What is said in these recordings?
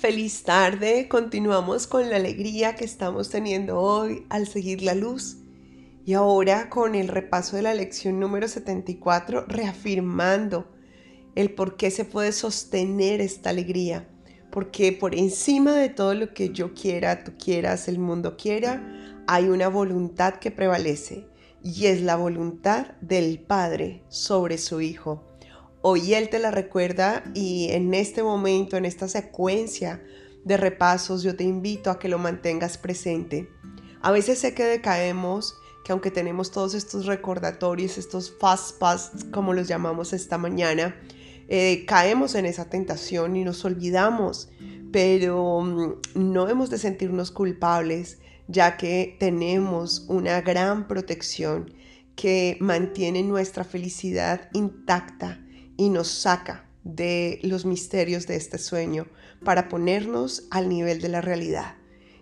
Feliz tarde, continuamos con la alegría que estamos teniendo hoy al seguir la luz. Y ahora con el repaso de la lección número 74, reafirmando el por qué se puede sostener esta alegría. Porque por encima de todo lo que yo quiera, tú quieras, el mundo quiera, hay una voluntad que prevalece y es la voluntad del Padre sobre su Hijo. Hoy Él te la recuerda y en este momento, en esta secuencia de repasos, yo te invito a que lo mantengas presente. A veces sé que decaemos, que aunque tenemos todos estos recordatorios, estos fast pass, como los llamamos esta mañana, eh, caemos en esa tentación y nos olvidamos, pero mm, no hemos de sentirnos culpables, ya que tenemos una gran protección que mantiene nuestra felicidad intacta y nos saca de los misterios de este sueño para ponernos al nivel de la realidad.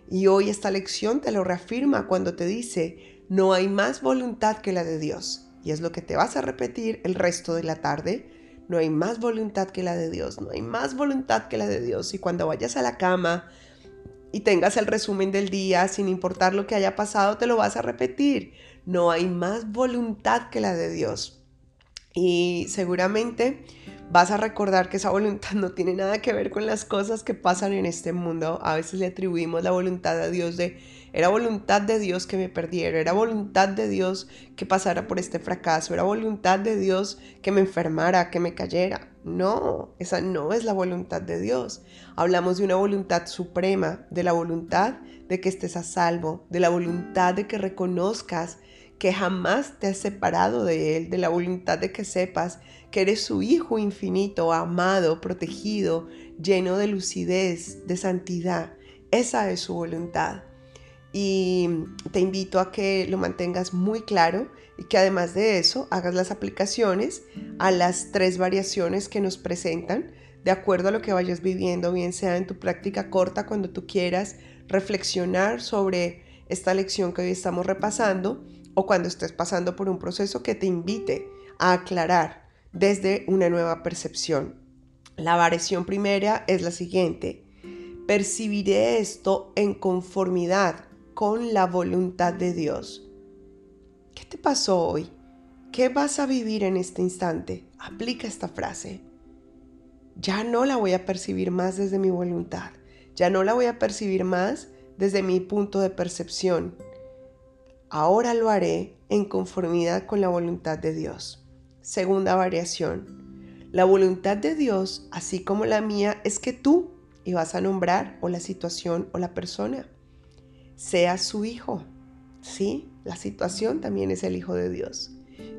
Y hoy esta lección te lo reafirma cuando te dice, no hay más voluntad que la de Dios. Y es lo que te vas a repetir el resto de la tarde. No hay más voluntad que la de Dios, no hay más voluntad que la de Dios. Y cuando vayas a la cama y tengas el resumen del día, sin importar lo que haya pasado, te lo vas a repetir. No hay más voluntad que la de Dios. Y seguramente vas a recordar que esa voluntad no tiene nada que ver con las cosas que pasan en este mundo. A veces le atribuimos la voluntad a Dios de, era voluntad de Dios que me perdiera, era voluntad de Dios que pasara por este fracaso, era voluntad de Dios que me enfermara, que me cayera. No, esa no es la voluntad de Dios. Hablamos de una voluntad suprema, de la voluntad de que estés a salvo, de la voluntad de que reconozcas que jamás te has separado de Él, de la voluntad de que sepas que eres su Hijo infinito, amado, protegido, lleno de lucidez, de santidad. Esa es su voluntad. Y te invito a que lo mantengas muy claro y que además de eso hagas las aplicaciones a las tres variaciones que nos presentan de acuerdo a lo que vayas viviendo, bien sea en tu práctica corta cuando tú quieras reflexionar sobre esta lección que hoy estamos repasando o cuando estés pasando por un proceso que te invite a aclarar desde una nueva percepción. La variación primera es la siguiente. Percibiré esto en conformidad con la voluntad de Dios. ¿Qué te pasó hoy? ¿Qué vas a vivir en este instante? Aplica esta frase. Ya no la voy a percibir más desde mi voluntad. Ya no la voy a percibir más desde mi punto de percepción ahora lo haré en conformidad con la voluntad de Dios. Segunda variación. La voluntad de Dios, así como la mía, es que tú, y vas a nombrar o la situación o la persona, seas su hijo. Sí, la situación también es el hijo de Dios.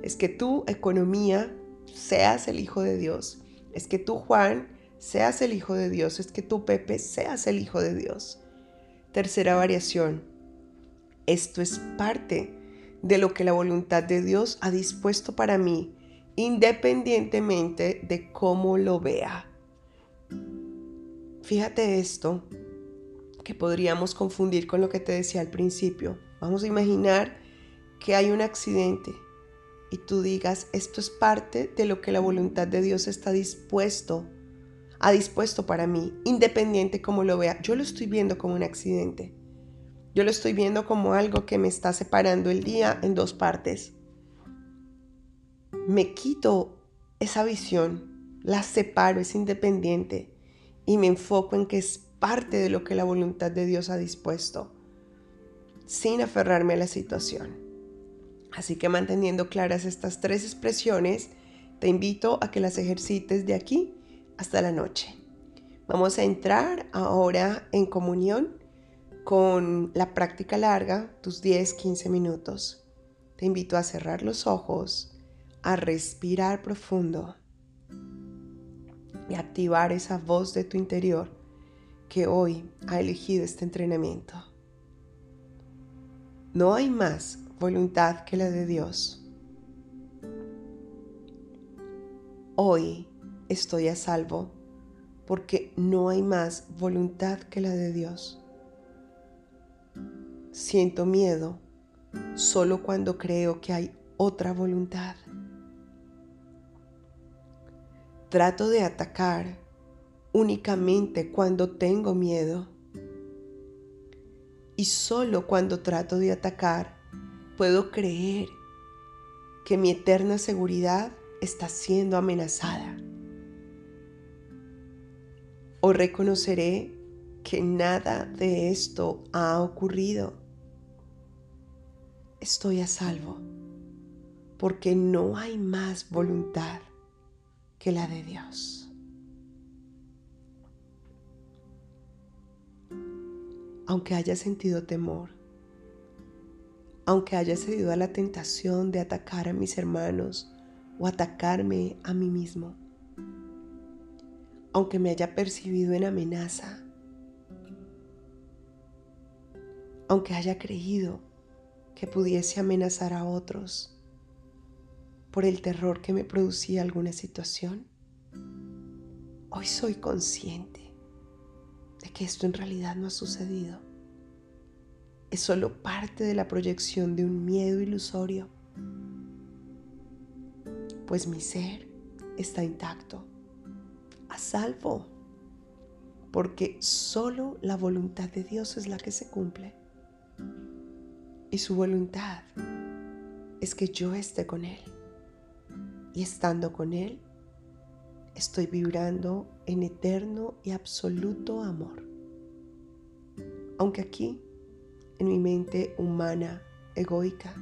Es que tú, economía, seas el hijo de Dios. Es que tú, Juan, seas el hijo de Dios. Es que tú, Pepe, seas el hijo de Dios. Tercera variación. Esto es parte de lo que la voluntad de Dios ha dispuesto para mí, independientemente de cómo lo vea. Fíjate esto, que podríamos confundir con lo que te decía al principio. Vamos a imaginar que hay un accidente y tú digas, esto es parte de lo que la voluntad de Dios está dispuesto, ha dispuesto para mí, independiente cómo lo vea. Yo lo estoy viendo como un accidente. Yo lo estoy viendo como algo que me está separando el día en dos partes. Me quito esa visión, la separo, es independiente y me enfoco en que es parte de lo que la voluntad de Dios ha dispuesto, sin aferrarme a la situación. Así que manteniendo claras estas tres expresiones, te invito a que las ejercites de aquí hasta la noche. Vamos a entrar ahora en comunión con la práctica larga, tus 10-15 minutos. Te invito a cerrar los ojos, a respirar profundo y activar esa voz de tu interior que hoy ha elegido este entrenamiento. No hay más voluntad que la de Dios. Hoy estoy a salvo porque no hay más voluntad que la de Dios. Siento miedo solo cuando creo que hay otra voluntad. Trato de atacar únicamente cuando tengo miedo. Y solo cuando trato de atacar puedo creer que mi eterna seguridad está siendo amenazada. O reconoceré que nada de esto ha ocurrido. Estoy a salvo porque no hay más voluntad que la de Dios. Aunque haya sentido temor, aunque haya cedido a la tentación de atacar a mis hermanos o atacarme a mí mismo, aunque me haya percibido en amenaza, aunque haya creído que pudiese amenazar a otros por el terror que me producía alguna situación, hoy soy consciente de que esto en realidad no ha sucedido. Es solo parte de la proyección de un miedo ilusorio, pues mi ser está intacto, a salvo, porque solo la voluntad de Dios es la que se cumple. Y su voluntad es que yo esté con Él y estando con Él, estoy vibrando en eterno y absoluto amor. Aunque aquí, en mi mente humana, egoica,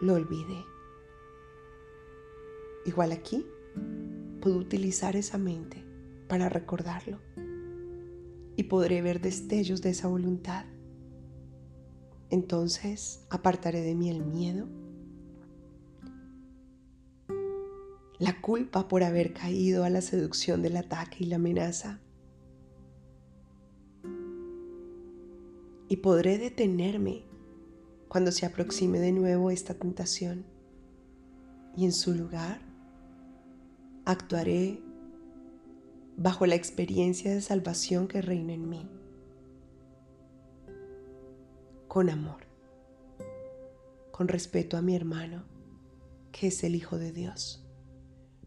lo olvide. Igual aquí, puedo utilizar esa mente para recordarlo y podré ver destellos de esa voluntad. Entonces apartaré de mí el miedo la culpa por haber caído a la seducción del ataque y la amenaza. Y podré detenerme cuando se aproxime de nuevo esta tentación. Y en su lugar, actuaré bajo la experiencia de salvación que reina en mí. Con amor, con respeto a mi hermano, que es el Hijo de Dios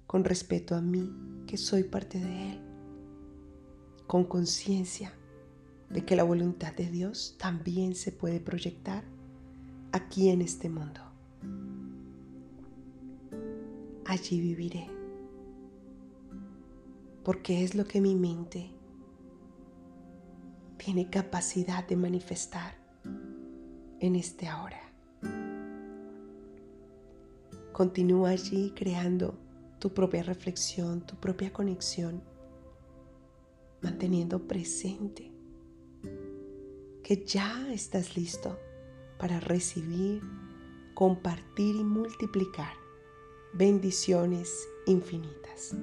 con respeto a mí, que soy parte de Él, con conciencia de que la voluntad de Dios también se puede proyectar aquí en este mundo. Allí viviré, porque es lo que mi mente tiene capacidad de manifestar en este ahora. Continúa allí creando tu propia reflexión, tu propia conexión, manteniendo presente que ya estás listo para recibir, compartir y multiplicar bendiciones infinitas.